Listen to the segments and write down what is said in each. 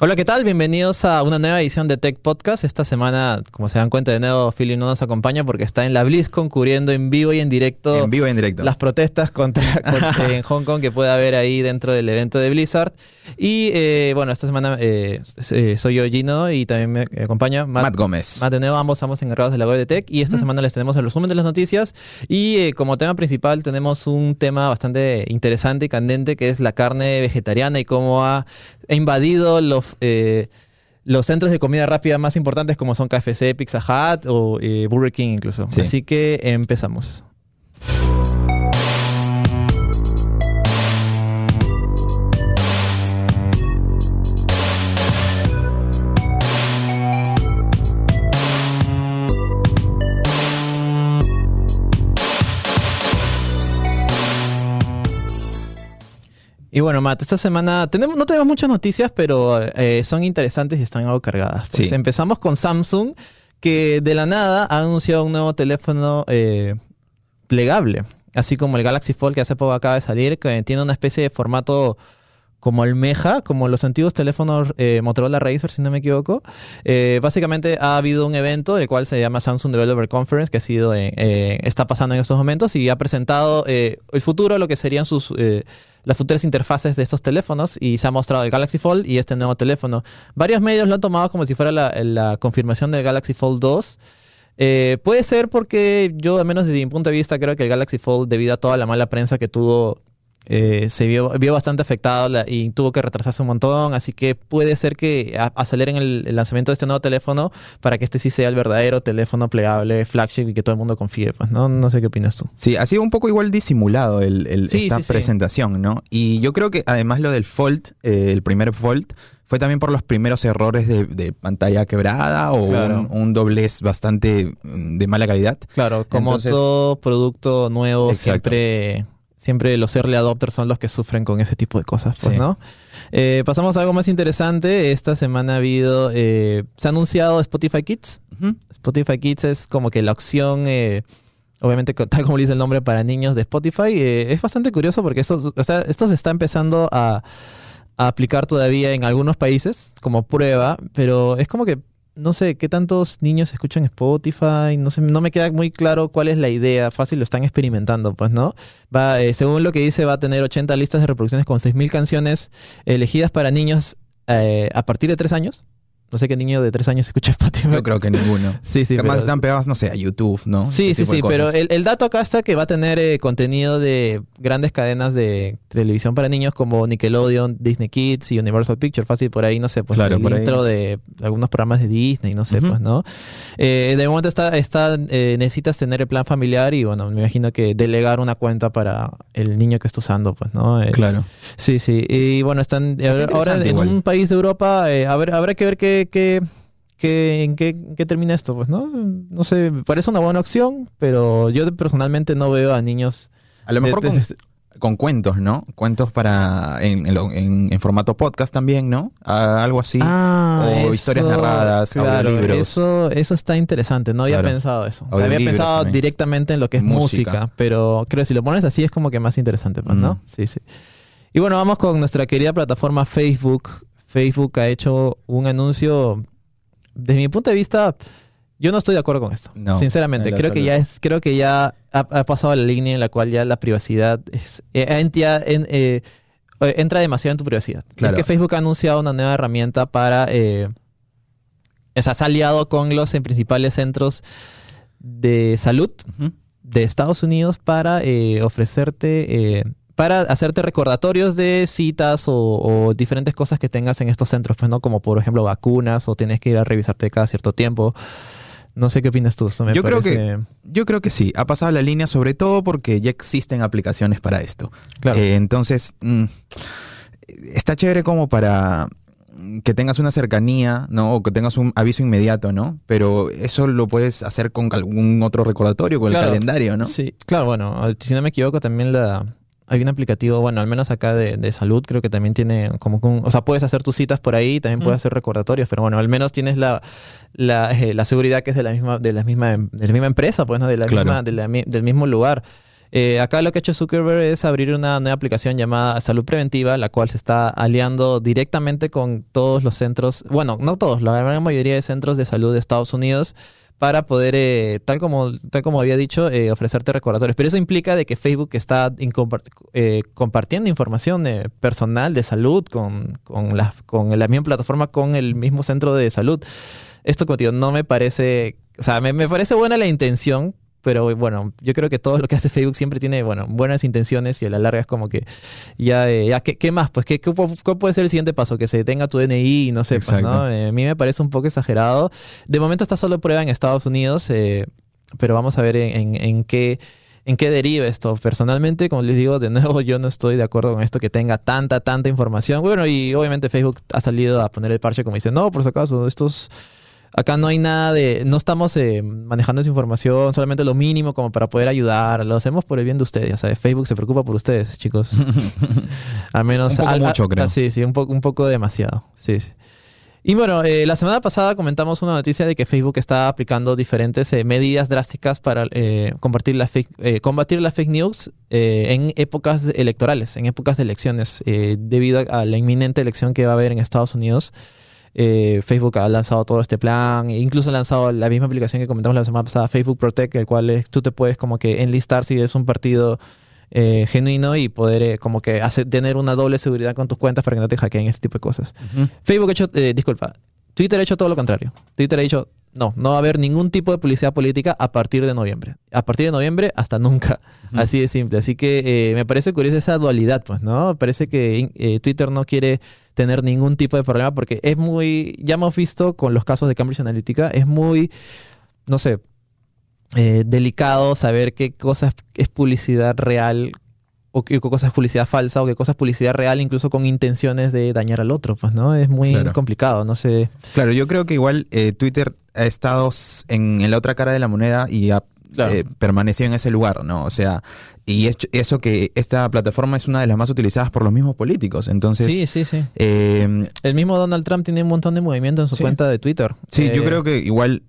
Hola, ¿qué tal? Bienvenidos a una nueva edición de Tech Podcast. Esta semana, como se dan cuenta de nuevo, Philip no nos acompaña porque está en la BlizzCon cubriendo en vivo y en directo. En vivo y en directo. Las protestas contra, contra en Hong Kong que puede haber ahí dentro del evento de Blizzard. Y eh, bueno, esta semana eh, eh, soy yo, Gino, y también me acompaña Matt, Gómez. Matt de nuevo, ambos estamos encargados de la web de Tech. Y esta semana les tenemos el resumen de las noticias. Y como tema principal tenemos un tema bastante interesante y candente que es la carne vegetariana y cómo ha invadido los los centros de comida rápida más importantes como son KFC, Pizza Hut o eh, Burger King incluso. Así que empezamos. Y bueno, Matt, esta semana tenemos, no tenemos muchas noticias, pero eh, son interesantes y están algo cargadas. Pues empezamos con Samsung, que de la nada ha anunciado un nuevo teléfono eh, plegable, así como el Galaxy Fold que hace poco acaba de salir, que tiene una especie de formato como almeja, como los antiguos teléfonos eh, Motorola Razr, si no me equivoco. Eh, básicamente ha habido un evento, el cual se llama Samsung Developer Conference, que ha sido eh, está pasando en estos momentos y ha presentado el futuro, lo que serían sus las futuras interfaces de estos teléfonos y se ha mostrado el Galaxy Fold y este nuevo teléfono. Varios medios lo han tomado como si fuera la, confirmación del Galaxy Fold 2. puede ser porque yo, al menos desde mi punto de vista, creo que el Galaxy Fold, debido a toda la mala prensa que tuvo eh, se vio, vio, bastante afectado y tuvo que retrasarse un montón, así que puede ser que aceleren el, el, lanzamiento de este nuevo teléfono para que este sí sea el verdadero teléfono plegable, flagship y que todo el mundo confíe. Pues, ¿no? no sé qué opinas tú. Sí, ha sido un poco igual disimulado el, esta presentación, ¿no? Y yo creo que además lo del Fold, eh, el primer Fold, fue también por los primeros errores de, pantalla quebrada o un, doblez bastante mm, de mala calidad. Claro, como todo producto nuevo siempre Siempre los early adopters son los que sufren con ese tipo de cosas, pues, ¿no? Eh, pasamos a algo más interesante. Esta semana ha habido, eh, se ha anunciado Spotify Kids. Spotify Kids es como que la opción, eh, obviamente tal como dice el nombre, para niños de Spotify. es bastante curioso porque esto, esto se está empezando a, a aplicar todavía en algunos países como prueba, pero es como que no sé qué tantos niños escuchan Spotify, no sé, no me queda muy claro cuál es la idea, fácil lo están experimentando, pues, ¿no? Va, eh, según lo que dice, va a tener 80 listas de reproducciones con 6.000 canciones elegidas para niños eh, a partir de 3 años. No sé qué niño de tres años escucha Spotify. Yo creo que ninguno. sí, sí. Además están pegados, no sé, a YouTube, ¿no? Sí, sí, sí. Pero el, dato acá está que va a tener eh, contenido de grandes cadenas de televisión para niños como Nickelodeon, Disney Kids y Universal Pictures. Fácil por ahí, no sé, pues el intro de algunos programas de Disney, no sé, pues, ¿no? Eh, de momento está, está eh, necesitas tener el plan familiar y, bueno, me imagino que delegar una cuenta para el niño que está usando, pues, ¿no? claro. Sí, sí. Y bueno, están ahora en un país de Europa, a ver, habrá que ver qué que, en qué, termina esto, pues, ¿no? No sé, parece una buena opción, pero yo personalmente no veo a niños. A lo mejor con, cuentos, ¿no? Cuentos para. En, formato podcast también, ¿no? algo así. Ah, o historias narradas, claro, Eso, eso está interesante, no había pensado eso. había pensado directamente en lo que es música. pero creo que si lo pones así es como que más interesante, pues, ¿no? Sí, sí. Y bueno, vamos con nuestra querida plataforma Facebook. Facebook ha hecho un anuncio, desde mi punto de vista, yo no estoy de acuerdo con esto. sinceramente, creo que ya es, creo que ya ha, pasado la línea en la cual ya la privacidad es, eh, eh, entra demasiado en tu privacidad. Claro. Es que Facebook ha anunciado una nueva herramienta para, eh, o sea, ha aliado con los principales centros de salud de Estados Unidos para ofrecerte para hacerte recordatorios de citas o, diferentes cosas que tengas en estos centros, pues no como por ejemplo vacunas o tienes que ir a revisarte cada cierto tiempo. No sé qué opinas tú. yo, creo que, yo creo que sí, ha pasado la línea sobre todo porque ya existen aplicaciones para esto. Eh, entonces, mm, está chévere como para que tengas una cercanía, ¿no? O que tengas un aviso inmediato, ¿no? Pero eso lo puedes hacer con algún otro recordatorio, con el calendario, ¿no? Sí, claro, bueno, si no me equivoco, también la, hay un aplicativo, bueno, al menos acá de, salud, creo que también tiene como un, o sea, puedes hacer tus citas por ahí, también puedes hacer recordatorios, pero bueno, al menos tienes la, la, eh, seguridad que es de la misma, de la misma, de la misma empresa, pues, ¿no? De la misma, del mismo lugar. Eh, acá lo que ha hecho Zuckerberg es abrir una nueva aplicación llamada Salud Preventiva, la cual se está aliando directamente con todos los centros, bueno, no todos, la gran mayoría de centros de salud de Estados Unidos para poder, eh, tal, como, tal como había dicho, eh, ofrecerte recordatorios. Pero eso implica de que Facebook está compartiendo información personal de salud con, con, la, con misma plataforma, con el mismo centro de salud. Esto, como no me parece, o sea, me parece buena la intención, pero bueno, yo creo que todo lo que hace Facebook siempre tiene, bueno, buenas intenciones y a la larga es como que ya, eh, ya ¿qué, más? Pues ¿qué, ¿qué, puede ser el siguiente paso? Que se detenga tu DNI y no sé, pues, ¿no? Eh, a mí me parece un poco exagerado. De momento está solo prueba en Estados Unidos, eh, pero vamos a ver en, en, qué en qué deriva esto. Personalmente, como les digo, de nuevo, yo no estoy de acuerdo con esto que tenga tanta, tanta información. Bueno, y obviamente Facebook ha salido a poner el parche como dice, no, por si acaso, estos Acá no hay nada de, no estamos eh, manejando esa información, solamente lo mínimo como para poder ayudar. Lo hacemos por el bien de ustedes. O Facebook se preocupa por ustedes, chicos. Al menos. Un poco mucho, creo. sí, sí, un, poco un poco demasiado. Sí, sí. Y bueno, eh, la semana pasada comentamos una noticia de que Facebook está aplicando diferentes eh, medidas drásticas para combatir, la fake, combatir la fake news en épocas electorales, en épocas de elecciones, debido a la inminente elección que va a haber en Estados Unidos. Eh, Facebook ha lanzado todo este plan, e incluso ha lanzado la misma aplicación que comentamos la semana pasada, Facebook Protect, el cual tú te puedes como que enlistar si es un partido eh, genuino y poder eh, como que hacer, tener una doble seguridad con tus cuentas para que no te hackeen ese tipo de cosas. Facebook ha hecho, disculpa, Twitter ha hecho todo lo contrario. Twitter ha dicho, no, no va a haber ningún tipo de publicidad política a partir de noviembre. A partir de noviembre hasta nunca. Así de simple. Así que me parece curiosa esa dualidad, pues, ¿no? Parece que Twitter no quiere tener ningún tipo de problema porque es muy, ya hemos visto con los casos de Cambridge Analytica, es muy, no sé, eh, delicado saber qué cosa es publicidad real o qué cosa es publicidad falsa o qué cosa es publicidad real incluso con intenciones de dañar al otro, pues, ¿no? Es muy complicado, no sé. Claro, yo creo que igual eh, Twitter ha estado en, la otra cara de la moneda y ha eh, permaneció en ese lugar, ¿no? O sea, y eso que esta plataforma es una de las más utilizadas por los mismos políticos. Entonces. Sí, sí, sí. Eh, el mismo Donald Trump tiene un montón de movimiento en su cuenta de Twitter. Sí, yo creo que igual,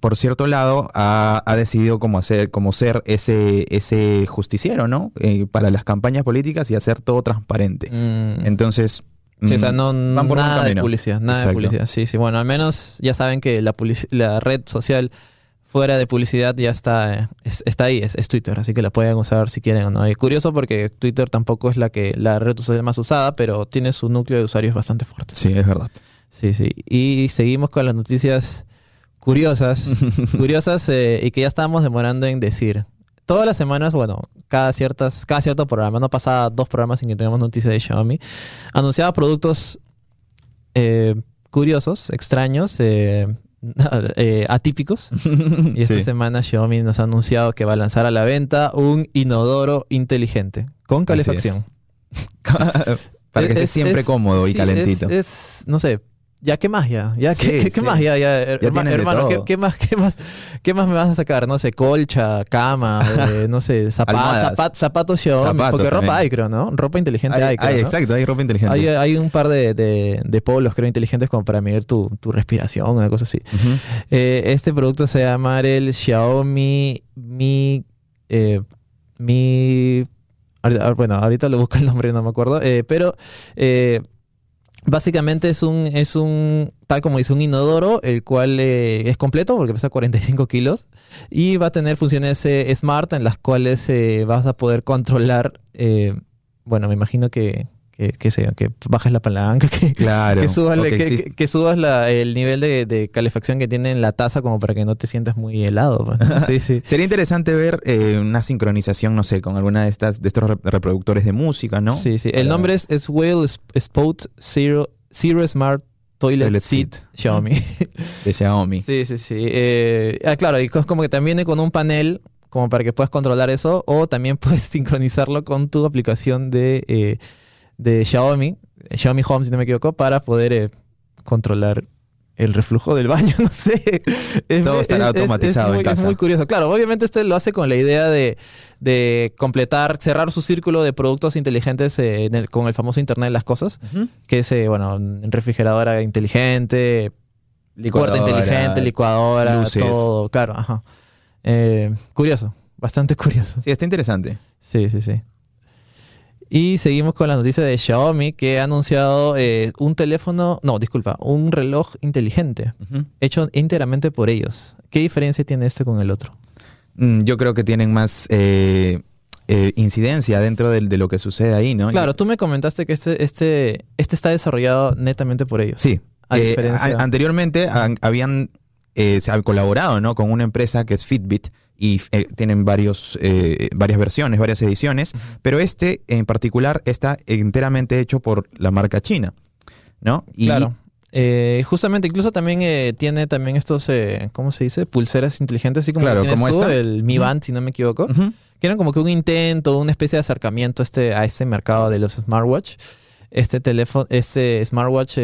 por cierto lado, ha, decidido como hacer, como ser ese, ese justiciero, ¿no? para las campañas políticas y hacer todo transparente. Mm. Entonces. Sí, o sea, no, nada de publicidad, nada de publicidad. Sí, sí. Bueno, al menos ya saben que la, la red social fuera de publicidad ya está, está ahí, es, Twitter, así que la pueden usar si quieren o no. Y curioso porque Twitter tampoco es la que la red social más usada, pero tiene su núcleo de usuarios bastante fuerte. Sí, es verdad. Sí, sí. Y seguimos con las noticias curiosas, curiosas eh, y que ya estábamos demorando en decir. Todas las semanas, bueno, cada, ciertas, cada cierto programa, no pasaba dos programas en que tengamos noticias de Xiaomi, anunciaba productos eh, curiosos, extraños, eh, Eh, atípicos. y esta semana Xiaomi nos ha anunciado que va a lanzar a la venta un inodoro inteligente con calefacción. Para que esté siempre cómodo y calentito. es, no sé, ya, ¿qué más ya? ¿Ya ¿qué, ¿qué, más ya? ya, hermano, ¿qué, ¿qué, más, qué, más, ¿qué más me vas a sacar? No sé, colcha, cama, eh, no sé, zapatos, zapatos Xiaomi. porque ropa hay, creo, ¿no? Ropa inteligente hay, hay, Exacto, hay ropa inteligente. Hay, hay un par de, de, de, polos, creo, inteligentes como para medir tu, tu respiración, una cosa así. eh, este producto se llama el Xiaomi Mi... Eh, Mi... Bueno, ahorita lo busco el nombre, no me acuerdo. Pero... Eh, Básicamente es un, es un, tal como dice, un inodoro, el cual eh, es completo porque pesa 45 kilos y va a tener funciones eh, smart en las cuales eh, vas a poder controlar, bueno, me imagino que, que, sea, que bajes la palanca, que, claro, que subas, que, subas el nivel de, calefacción que tiene en la taza como para que no te sientas muy helado. Pues, sí, sí. Sería interesante ver eh, una sincronización, no sé, con alguna de estas de estos reproductores de música, ¿no? Sí, sí. El nombre es, es Whale Spot Zero, Zero Smart Toilet, Seat, Xiaomi. De Xiaomi. Sí, sí, sí. Eh, ah, claro, y es como que también viene con un panel como para que puedas controlar eso o también puedes sincronizarlo con tu aplicación de... Eh, de Xiaomi, Xiaomi Home si no me equivoco, para poder eh, controlar el reflujo del baño, no sé. Todo estará automatizado en casa. Es muy curioso. Claro, obviamente este lo hace con la idea de, completar, cerrar su círculo de productos inteligentes eh, con el famoso Internet de las Cosas, que es, eh, bueno, refrigeradora inteligente, licuadora, inteligente, licuadora, todo, claro, ajá. curioso. bastante curioso. Sí, está interesante. Sí, sí, sí. Y seguimos con la noticia de Xiaomi que ha anunciado eh, un teléfono, no, disculpa, un reloj inteligente hecho íntegramente por ellos. ¿Qué diferencia tiene este con el otro? Mm, yo creo que tienen más eh, eh, incidencia dentro de, lo que sucede ahí, ¿no? Claro, tú me comentaste que este, este, este está desarrollado netamente por ellos. Sí. anteriormente habían se ha colaborado ¿no? con una empresa que es Fitbit y eh, tienen varios, eh, varias versiones, varias ediciones, pero este en particular está enteramente hecho por la marca china, ¿no? Y claro. Eh, justamente, incluso también tiene también estos, ¿cómo se dice? Pulseras inteligentes, así como, claro, como el Mi Band, si no me equivoco, que eran como que un intento, una especie de acercamiento a este, a este mercado de los smartwatch este teléfono, este smartwatch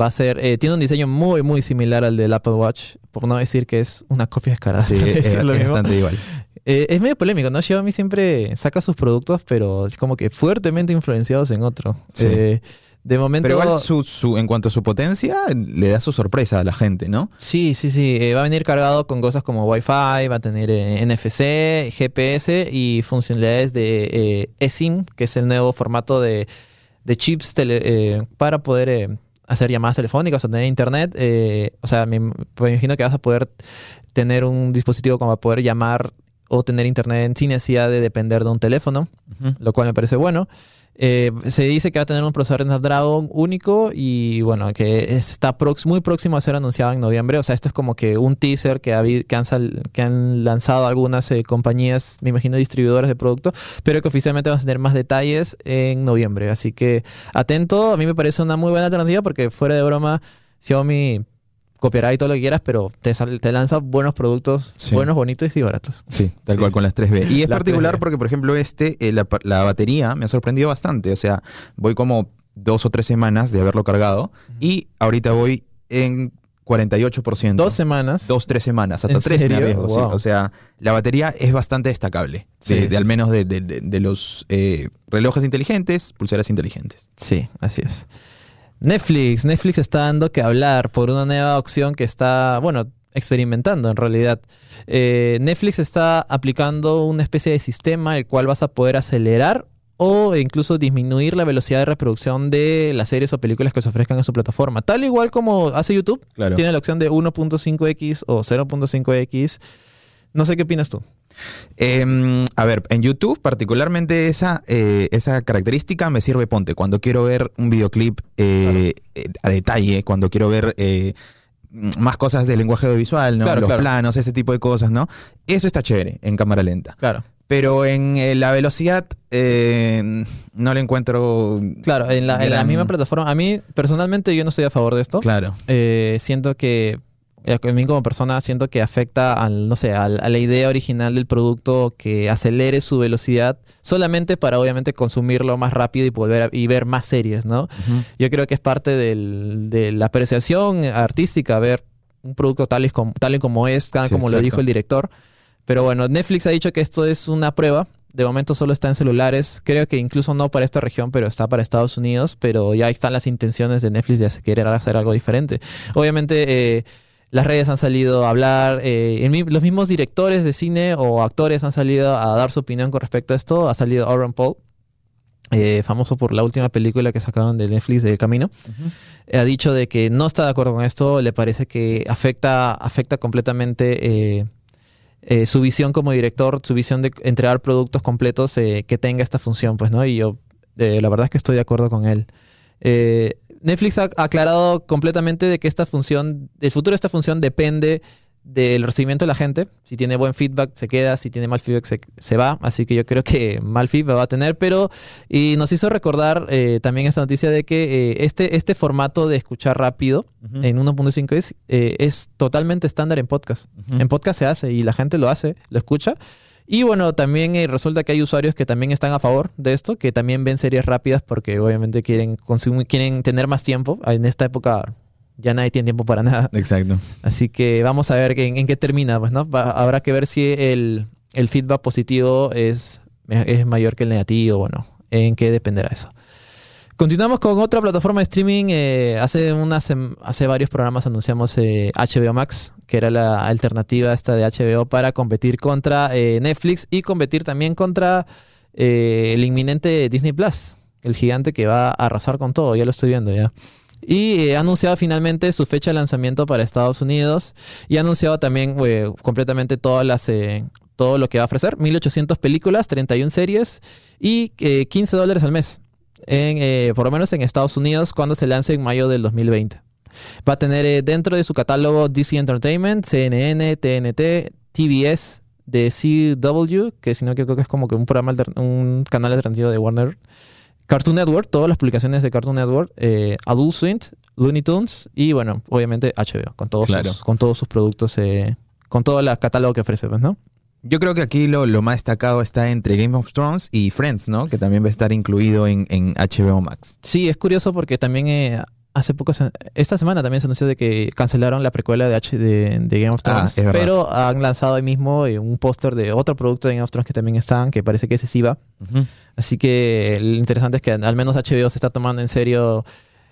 va a ser, tiene un diseño muy, muy similar al del Apple Watch, por no decir que es una copia descarada. Sí, es, bastante igual. Eh, es medio polémico, ¿no? Xiaomi siempre saca sus productos, pero es como que fuertemente influenciados en otro. Eh, de momento. Pero igual su, en cuanto a su potencia, le da su sorpresa a la gente, ¿no? Sí, sí, sí. Eh, va a venir cargado con cosas como Wi-Fi, va a tener NFC, GPS y funcionalidades de eSIM, que es el nuevo formato de, chips para poder hacer llamadas telefónicas o tener internet. Eh, o sea, me, imagino que vas a poder tener un dispositivo como para poder llamar o tener internet sin necesidad de depender de un teléfono, lo cual me parece bueno. Eh, se dice que va a tener un procesador Snapdragon único y bueno, que está muy próximo a ser anunciado en noviembre. O sea, esto es como que un teaser que, que, han, que han lanzado algunas eh, compañías, me imagino distribuidoras de producto, pero que oficialmente vamos a tener más detalles en noviembre. Así que atento, a mí me parece una muy buena alternativa porque fuera de broma, Xiaomi copiará y todo lo que quieras, pero te, te lanza buenos productos, buenos, bonitos y baratos. Sí, tal cual con las 3B. Y es particular porque, por ejemplo, este, eh, la, batería me ha sorprendido bastante. O sea, voy como dos o tres semanas de haberlo cargado y ahorita voy en 48%. Dos semanas. Dos, tres semanas, hasta tres me O sea, la batería es bastante destacable. de, al menos de, los eh, relojes inteligentes, pulseras inteligentes. Sí, así es. Netflix, Netflix está dando que hablar por una nueva opción que está, bueno, experimentando en realidad. Eh, Netflix está aplicando una especie de sistema el cual vas a poder acelerar o incluso disminuir la velocidad de reproducción de las series o películas que se ofrezcan en su plataforma. Tal igual como hace YouTube, tiene la opción de 1.5x o 0.5x. No sé qué opinas tú. Em, a ver, en YouTube particularmente esa, eh, esa característica me sirve, ponte, cuando quiero ver un videoclip eh, eh, a detalle, cuando quiero ver más cosas del lenguaje audiovisual, ¿no? Los planos, ese tipo de cosas, ¿no? Eso está chévere en cámara lenta. Claro. Pero en la velocidad no le encuentro. Claro, en la, en la, misma plataforma. A mí, personalmente, yo no estoy a favor de esto. Claro. siento que a mí como persona siento que afecta al, no sé, a la idea original del producto que acelere su velocidad solamente para obviamente consumirlo más rápido y poder y ver más series, ¿no? Yo creo que es parte de la apreciación artística ver un producto tal y como, tal y como es, como lo dijo el director. Pero bueno, Netflix ha dicho que esto es una prueba. De momento solo está en celulares. Creo que incluso no para esta región, pero está para Estados Unidos. Pero ya están las intenciones de Netflix de querer hacer algo diferente. Obviamente, eh, las redes han salido a hablar, eh, los mismos directores de cine o actores han salido a dar su opinión con respecto a esto. Ha salido Aaron Paul, eh, famoso por la última película que sacaron de Netflix del Camino. Ha dicho de que no está de acuerdo con esto, le parece que afecta, afecta completamente eh, su visión como director, su visión de entregar productos completos que tenga esta función, pues, ¿no? Y yo, la verdad es que estoy de acuerdo con él. Netflix ha aclarado completamente de que esta función, el futuro de esta función depende del recibimiento de la gente. Si tiene buen feedback, se queda. Si tiene mal feedback, se, va. Así que yo creo que mal feedback va a tener. Pero y nos hizo recordar eh, también esta noticia de que eh, este, este formato de escuchar rápido en 1.5 es, eh, es totalmente estándar en podcast. En podcast se hace y la gente lo hace, lo escucha. Y bueno, también eh, resulta que hay usuarios que también están a favor de esto, que también ven series rápidas porque obviamente quieren consumir, quieren tener más tiempo. En esta época ya nadie tiene tiempo para nada. Exacto. Así que vamos a ver en, qué termina, pues, ¿no? habrá que ver si el, feedback positivo es, es mayor que el negativo o no. En qué dependerá eso. Continuamos con otra plataforma de streaming. Eh, hace, unas, hace varios programas anunciamos HBO Max, que era la alternativa esta de HBO para competir contra Netflix y competir también contra el inminente Disney Plus, el gigante que va a arrasar con todo. Ya lo estoy viendo ya. Y ha anunciado finalmente su fecha de lanzamiento para Estados Unidos y ha anunciado también completamente todas las, todo lo que va a ofrecer. 1800 películas, 31 series y 15 eh, dólares al mes. En, eh, por lo menos en Estados Unidos cuando se lance en mayo del 2020. Va a tener eh, dentro de su catálogo DC Entertainment, CNN, TNT, TBS, de CW, que si no creo que es como que un programa un canal alternativo de Warner. Cartoon Network, todas las publicaciones de Cartoon Network, Adult Swim, Looney Tunes y bueno, obviamente HBO, con todos sus, con todos sus productos, con todo el catálogo que ofrece, pues, ¿no? Yo creo que aquí lo, más destacado está entre Game of Thrones y Friends, ¿no? Que también va a estar incluido en, HBO Max. Sí, es curioso porque también eh, hace poco, esta semana también se anunció de que cancelaron la precuela de, H, de, Game of ah, Thrones, pero han lanzado ahí mismo eh, un póster de otro producto de Game of Thrones que también están, que parece que es SIVA. Así que lo interesante es que al menos HBO se está tomando en serio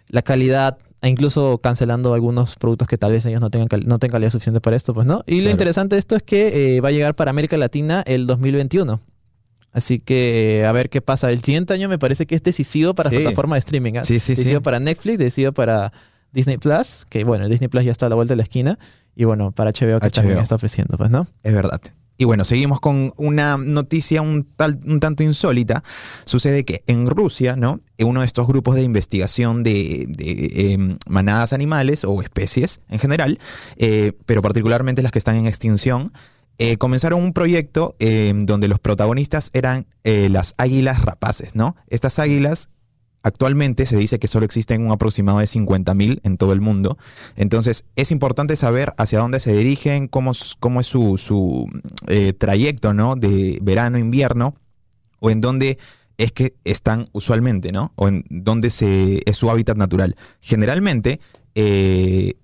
la calidad e incluso cancelando algunos productos que tal vez ellos no tengan, no tengan calidad suficiente para esto, pues no. Y lo interesante de esto es que eh, va a llegar para América Latina el 2021. Así que a ver qué pasa. El siguiente año me parece que es decisivo para la plataforma de streaming. ¿ah? Sí, sí, decisivo para Netflix, decisivo para Disney Plus, que bueno, Disney Plus ya está a la vuelta de la esquina. Y bueno, para HBO que también está ofreciendo, pues, ¿no? Es verdad. Y bueno, seguimos con una noticia un, tal, un tanto insólita. Sucede que en Rusia, ¿no? Uno de estos grupos de investigación de, em, manadas animales o especies en general, eh, pero particularmente las que están en extinción, eh, comenzaron un proyecto em, donde los protagonistas eran eh, las águilas rapaces, ¿no? Estas águilas Actualmente se dice que solo existen un aproximado de 50.000 en todo el mundo. Entonces es importante saber hacia dónde se dirigen, cómo, es su, eh, trayecto ¿no? de verano-invierno o en dónde es que están usualmente, ¿no? O en dónde se, es su hábitat natural. Generalmente, eh,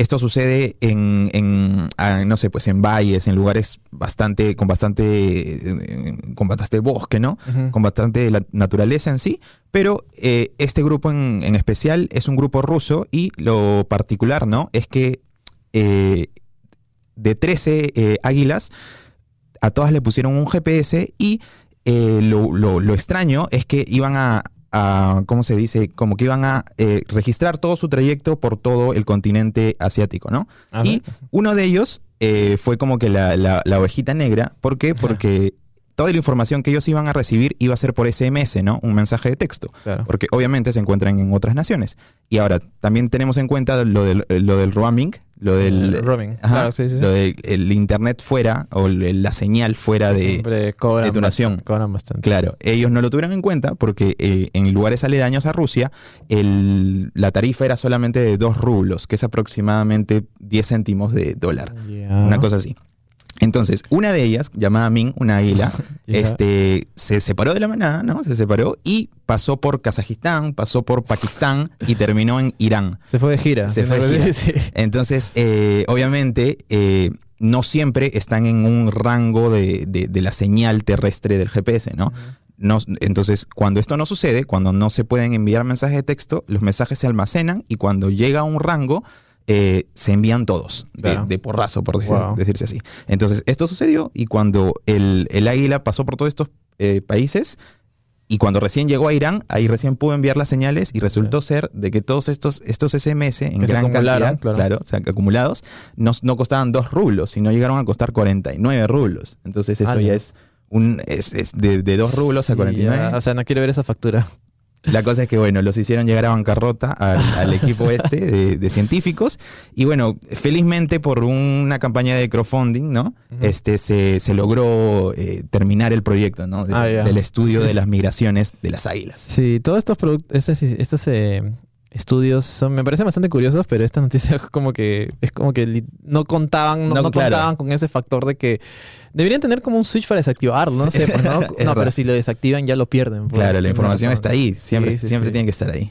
esto sucede en, ah, no sé, pues en valles, en lugares bastante, con bastante, eh, con bastante bosque, ¿no? Con bastante naturaleza en sí. Pero eh, este grupo en, especial es un grupo ruso y lo particular, ¿no? Es que eh, de 13 águilas, a todas le pusieron un GPS y lo extraño es que iban a, ¿cómo se dice? Como que iban a eh, registrar todo su trayecto por todo el continente asiático, ¿no? Y uno de ellos eh, fue como que la, la, ovejita negra. ¿Por qué? Porque toda la información que ellos iban a recibir iba a ser por SMS, ¿no? Un mensaje de texto. Porque obviamente se encuentran en otras naciones. Y ahora, también tenemos en cuenta lo del, lo del roaming, lo del el roaming. lo del internet fuera o la señal fuera de, cobran tu nación. Cobran bastante. Claro, ellos no lo tuvieron en cuenta porque eh, en lugares aledaños a Rusia el, la tarifa era solamente de 2 rublos, que es aproximadamente 10 céntimos de dólar. Una cosa así. Entonces, una de ellas, llamada Ming, una águila, este, se separó de la manada, ¿no? Se separó y pasó por Kazajistán, pasó por Pakistán y terminó en Irán. Se fue de gira. Se fue de gira. Entonces, eh, obviamente, eh, no siempre están en un rango de, la señal terrestre del GPS, ¿no? No, entonces, cuando esto no sucede, cuando no se pueden enviar mensajes de texto, los mensajes se almacenan y cuando llega a un rango, eh, se envían todos de, porrazo, por decirse así. Entonces, esto sucedió y cuando el, águila pasó por todos estos eh, países y cuando recién llegó a Irán, ahí recién pudo enviar las señales y resultó ser de que todos estos, estos SMS en gran cantidad, claro, o sea, acumulados, no, no, costaban dos rublos, sino llegaron a costar 49 rublos. Entonces, eso ya es un es, de, dos rublos a 49. o sea, no quiero ver esa factura. La cosa es que, bueno, los hicieron llegar a bancarrota al, equipo este de, científicos. Y bueno, felizmente por una campaña de crowdfunding, ¿no? Este se, logró eh, terminar el proyecto, ¿no? Ah, del estudio de las migraciones de las águilas. Sí, todos estos productos, estos, eh, estudios son, me parecen bastante curiosos, pero esta noticia como que es como que no contaban, no, contaban con ese factor de que deberían tener como un switch para desactivarlo, no sé, pues, ¿no? no pero si lo desactivan ya lo pierden. Pues, claro, la información está ahí, siempre, siempre tiene que estar ahí.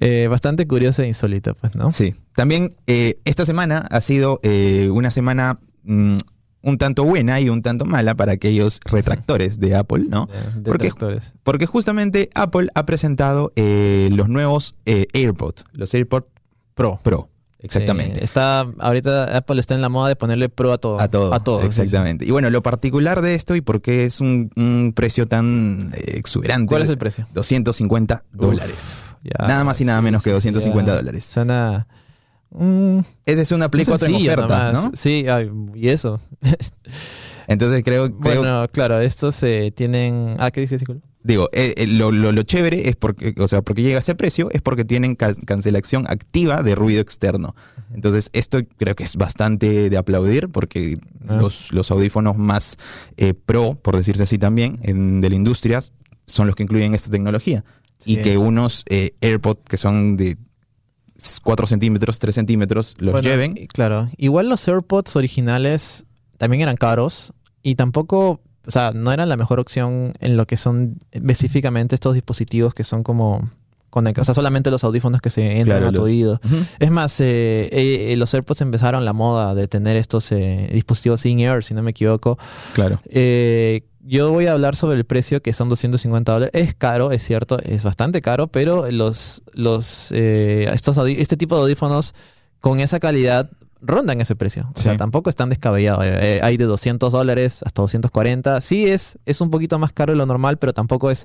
Eh, bastante curioso e insólito, pues, ¿no? Sí. También eh, esta semana ha sido eh, una semana mm, un tanto buena y un tanto mala para aquellos retractores de Apple, ¿no? porque, porque, justamente Apple ha presentado eh, los nuevos eh, AirPods, los AirPods Pro. Pro. Exactamente. está, ahorita Apple está en la moda de ponerle pro a todo. A todo. A todo. Exactamente. Y bueno, lo particular de esto y por qué es un, precio tan eh, exuberante. ¿Cuál es el precio? 250 dólares. nada más y nada menos que 250 dólares. Suena. Mm, Esa es una Play 4 en oferta, ¿no? Sí, y eso. Entonces creo, Bueno, claro, estos se tienen... Ah, ¿qué dices, Digo, eh, eh, lo, lo, chévere es porque, o sea, porque llega a ese precio es porque tienen cancelación activa de ruido externo. Entonces, esto creo que es bastante de aplaudir porque ah. los, los, audífonos más eh, pro, por decirse así también, en, de la industria, son los que incluyen esta tecnología. Y que unos AirPods que son de 4 centímetros, 3 centímetros, los lleven. Claro, igual los AirPods originales también eran caros y tampoco o sea, no era la mejor opción en lo que son específicamente estos dispositivos que son como o sea, solamente los audífonos que se entran a tu oído. Es más, eh, eh, los AirPods empezaron la moda de tener estos eh, dispositivos in-ear, si no me equivoco. Claro. yo voy a hablar sobre el precio, que son 250 dólares. Es caro, es cierto, es bastante caro, pero los, los, estos este tipo de audífonos con esa calidad rondan ese precio. O sea, tampoco están descabellados. Eh, eh, hay de 200 dólares hasta 240. Sí es, es un poquito más caro de lo normal, pero tampoco es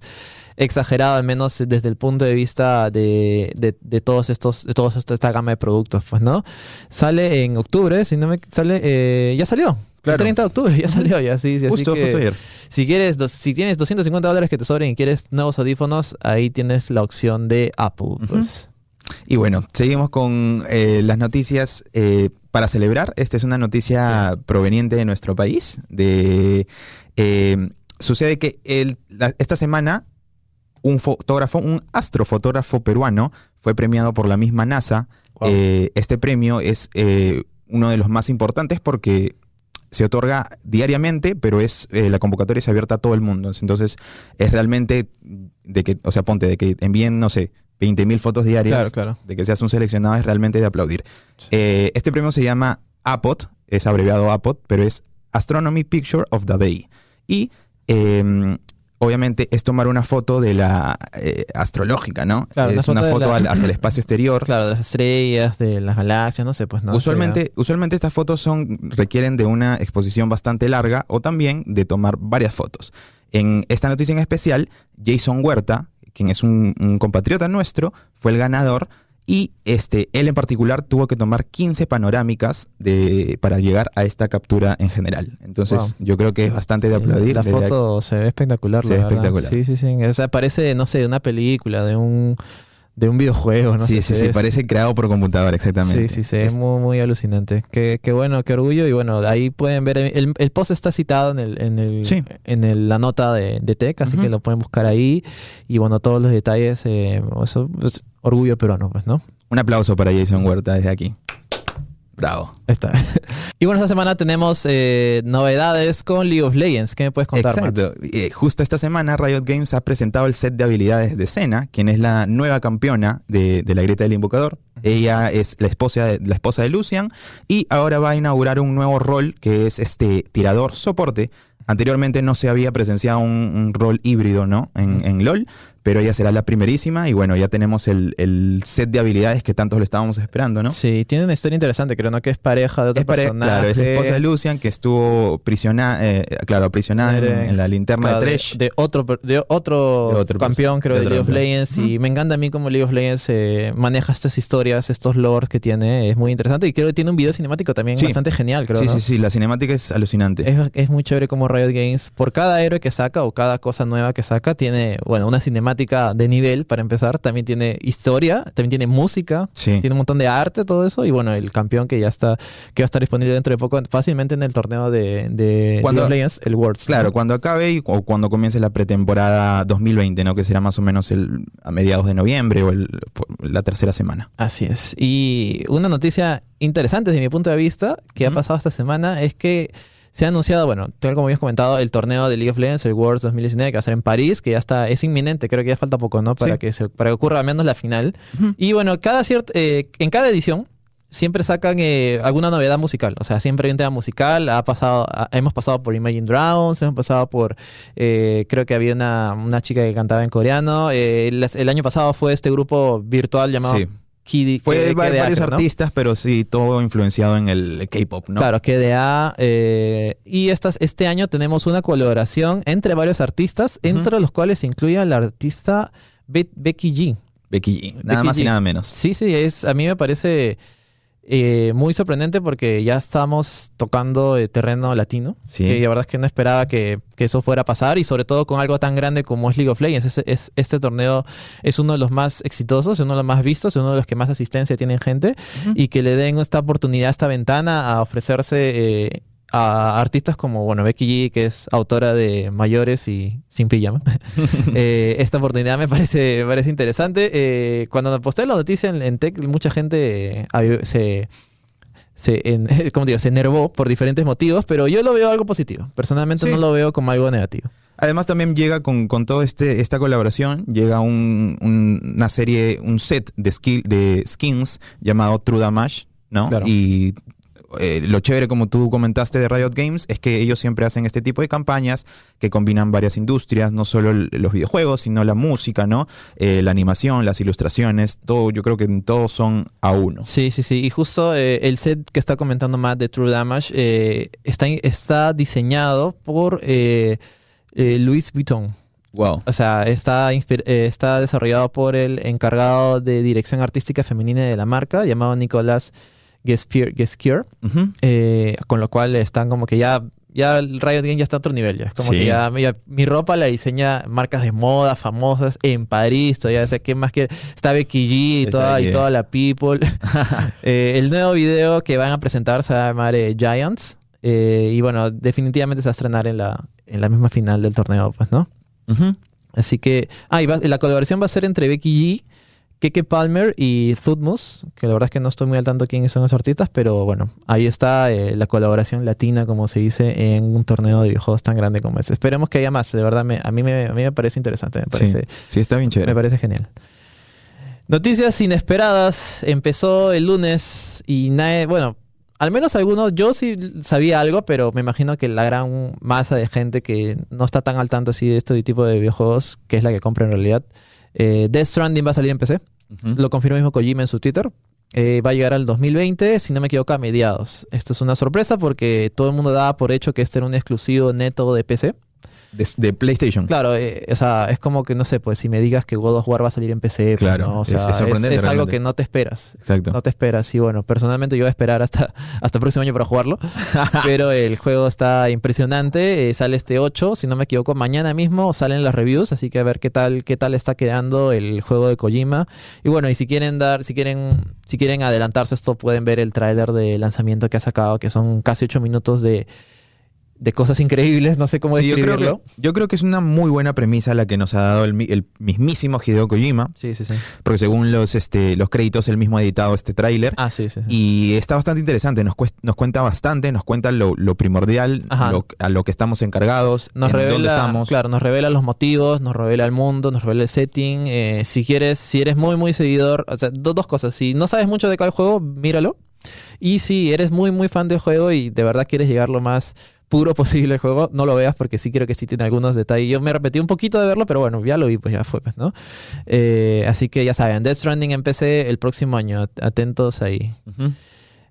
exagerado, al menos desde el punto de vista de, de, todos estos, de toda esta gama de productos, pues, ¿no? Sale en octubre, si no me sale, eh, ya salió. El 30 de octubre ya salió, ya sí, sí justo, justo ayer. Si quieres, si tienes 250 dólares que te sobren y quieres nuevos audífonos, ahí tienes la opción de Apple, pues. Y bueno, seguimos con las noticias para celebrar. Esta es una noticia proveniente de nuestro país. De, eh, sucede que esta semana un fotógrafo, un astrofotógrafo peruano, fue premiado por la misma NASA. Eh, este premio es eh, uno de los más importantes porque se otorga diariamente, pero es la convocatoria es abierta a todo el mundo. Entonces, es realmente de que, o sea, ponte, de que envíen, no sé, 20.000 fotos diarias, de que seas un seleccionado es realmente de aplaudir. Eh, este premio se llama APOT, es abreviado APOT, pero es Astronomy Picture of the Day. Y em, obviamente es tomar una foto de la eh, astrológica, ¿no? es una foto, hacia el espacio exterior. Claro, de las estrellas, de las galaxias, no sé, pues no. Usualmente, usualmente estas fotos son, requieren de una exposición bastante larga o también de tomar varias fotos. En esta noticia en especial, Jason Huerta, quien es un, compatriota nuestro, fue el ganador y este, él en particular tuvo que tomar 15 panorámicas de, para llegar a esta captura en general. Entonces, yo creo que es bastante de aplaudir. La foto se ve espectacular. Se ve espectacular. Sí, sí, sí. O sea, parece, no sé, de una película, de un de un videojuego, ¿no? Sí, sí, sí, parece creado por computadora, exactamente. Sí, sí, sí, es muy, muy alucinante. Qué, qué, bueno, qué orgullo. Y bueno, ahí pueden ver, el, el post está citado en el, en el, en el, la nota de, de Tech, así que lo pueden buscar ahí. Y bueno, todos los detalles, eh, eso, pues, orgullo peruano, pues, ¿no? Un aplauso para Jason Huerta desde aquí. Bravo. Está. y bueno, esta semana tenemos eh, novedades con League of Legends. ¿Qué me puedes contar, Exacto. Eh, justo esta semana Riot Games ha presentado el set de habilidades de Senna, quien es la nueva campeona de, la grieta del invocador. Ella es la esposa, de, la esposa de Lucian y ahora va a inaugurar un nuevo rol que es este tirador soporte. Anteriormente no se había presenciado un, rol híbrido ¿no? en, en LOL, pero ella será la primerísima y bueno, ya tenemos el, set de habilidades que tantos le estábamos esperando, ¿no? Sí, tiene una historia interesante, creo, ¿no? Que es pareja de otro es Claro, es la esposa de Lucian que estuvo prisionada, eh, claro, aprisionada en, la linterna de Thresh. De, otro, de otro, campeón, creo, de, League of Legends y me encanta a mí cómo League of Legends eh, maneja estas historias, estos lores que tiene, es muy interesante y creo que tiene un video cinemático también bastante genial, creo, Sí, sí, sí, la cinemática es alucinante. Es, es muy chévere como Riot Games, por cada héroe que saca o cada cosa nueva que saca, tiene, bueno, una cinemática de nivel para empezar. También tiene historia, también tiene música, tiene un montón de arte, todo eso. Y bueno, el campeón que ya está, que va a estar disponible dentro de poco, fácilmente en el torneo de, de cuando, Legends, el Worlds. Claro, cuando acabe y, o cuando comience la pretemporada 2020, ¿no? Que será más o menos el, a mediados de noviembre o el, la tercera semana. Así es. Y una noticia interesante desde mi punto de vista que ha pasado esta semana es que se ha anunciado, bueno, tal como habías comentado, el torneo de League of Legends, el Worlds 2019, que va a ser en París, que ya está, es inminente, creo que ya falta poco, ¿no? Para, que, se, para que ocurra al menos la final. Y bueno, cada cierto, eh, en cada edición siempre sacan eh, alguna novedad musical. O sea, siempre hay un tema musical. Ha pasado, hemos pasado por Imagine Dragons, hemos pasado por. Eh, creo que había una, una, chica que cantaba en coreano. Eh, el, año pasado fue este grupo virtual llamado. Sí. Fue varios artistas, pero sí, todo influenciado en el K-pop, ¿no? Claro, KDA. y estas, este año tenemos una colaboración entre varios artistas, entre los cuales se incluye al artista Becky G. Becky G, nada más y nada menos. Sí, sí, es, a mí me parece eh, muy sorprendente porque ya estamos tocando terreno latino. Sí. la verdad es que no esperaba que, eso fuera a pasar y sobre todo con algo tan grande como es League of Legends. Es, este torneo es uno de los más exitosos, uno de los más vistos, uno de los que más asistencia tienen gente y que le den esta oportunidad, esta ventana a ofrecerse eh, a artistas como, bueno, Becky G, que es autora de Mayores y Sin Pijama. Eh, esta oportunidad me parece, parece interesante. Eh, cuando posté la noticia en, Tech, mucha gente eh, se, se, como digo, se enervó por diferentes motivos, pero yo lo veo algo positivo. Personalmente no lo veo como algo negativo. Además también llega con, con toda este, esta colaboración, llega un, una serie, un set de, skill, de skins llamado True Damage, ¿no? Y eh, lo chévere, como tú comentaste, de Riot Games es que ellos siempre hacen este tipo de campañas que combinan varias industrias, no solo los videojuegos, sino la música, ¿no? Eh, la animación, las ilustraciones, todo, yo creo que todos son a uno. Sí, sí, sí. Y justo eh, el set que está comentando Matt de True Damage está, está diseñado por Louis Vuitton. Wow. O sea, está, está desarrollado por el encargado de dirección artística femenina de la marca, llamado Nicolás Geskier, eh, con lo cual están como que ya ya el Riot Game ya está a otro nivel. Ya. Como que ya, mi ropa la diseña marcas de moda famosas en París. Todavía sé qué más que está Becky G y toda, y toda la people. Eh, el nuevo video que van a presentar se va a llamar eh, Giants. y bueno, definitivamente se va a estrenar en la, en la misma final del torneo, pues, ¿no? Así que. Ah, y la colaboración va a ser entre Becky G Keke Palmer y Thutmose, que la verdad es que no estoy muy al tanto quiénes son los artistas, pero bueno, ahí está eh, la colaboración latina, como se dice, en un torneo de videojuegos tan grande como ese. Esperemos que haya más, de verdad, a, mí me, a mí me parece interesante, me parece, sí, está bien chévere. Me parece genial. Noticias inesperadas, empezó el lunes y nadie, bueno, al menos algunos, yo sí sabía algo, pero me imagino que la gran masa de gente que no está tan al tanto así de este tipo de videojuegos, que es la que compra en realidad, eh, Death Stranding va a salir en PC. Lo confirmó mismo Kojima en su Twitter. Eh, va a llegar al 2020, si no me equivoco, a mediados. Esto es una sorpresa porque todo el mundo daba por hecho que este era un exclusivo neto de PC de, PlayStation. Claro, eh, o sea, es como que no sé, pues si me digas que God of War va a salir en PC, pues, claro, o sea, es, algo que no te esperas. Exacto. No te esperas. Y bueno, personalmente yo voy a esperar hasta, hasta el próximo año para jugarlo. pero el juego está impresionante. Eh, sale este 8, si no me equivoco, mañana mismo salen las reviews, así que a ver qué tal, qué tal está quedando el juego de Kojima. Y bueno, y si quieren dar, si quieren, si quieren adelantarse esto, pueden ver el tráiler de lanzamiento que ha sacado, que son casi 8 minutos de de cosas increíbles, no sé cómo describirlo. Yo creo, que, yo creo, que, es una muy buena premisa la que nos ha dado el, mismísimo Hideo Kojima. Sí, sí, sí. Porque según los, este, los créditos, él mismo ha editado este tráiler. Ah, sí, sí, Y está bastante interesante, nos, nos cuenta bastante, nos cuenta lo, primordial, a lo que estamos encargados, nos revela, dónde estamos. Claro, nos revela los motivos, nos revela el mundo, nos revela el setting. Eh, si quieres, si eres muy, muy seguidor, o sea, dos cosas. Si no sabes mucho de cada juego, míralo. Y si eres muy, muy fan del juego y de verdad quieres llegar lo más puro posible el juego, no lo veas porque sí creo que sí tiene algunos detalles. Yo me repetí un poquito de verlo, pero bueno, ya lo vi, pues ya fue, pues, ¿no? Eh, así que ya saben, Death Stranding empecé el próximo año, atentos ahí.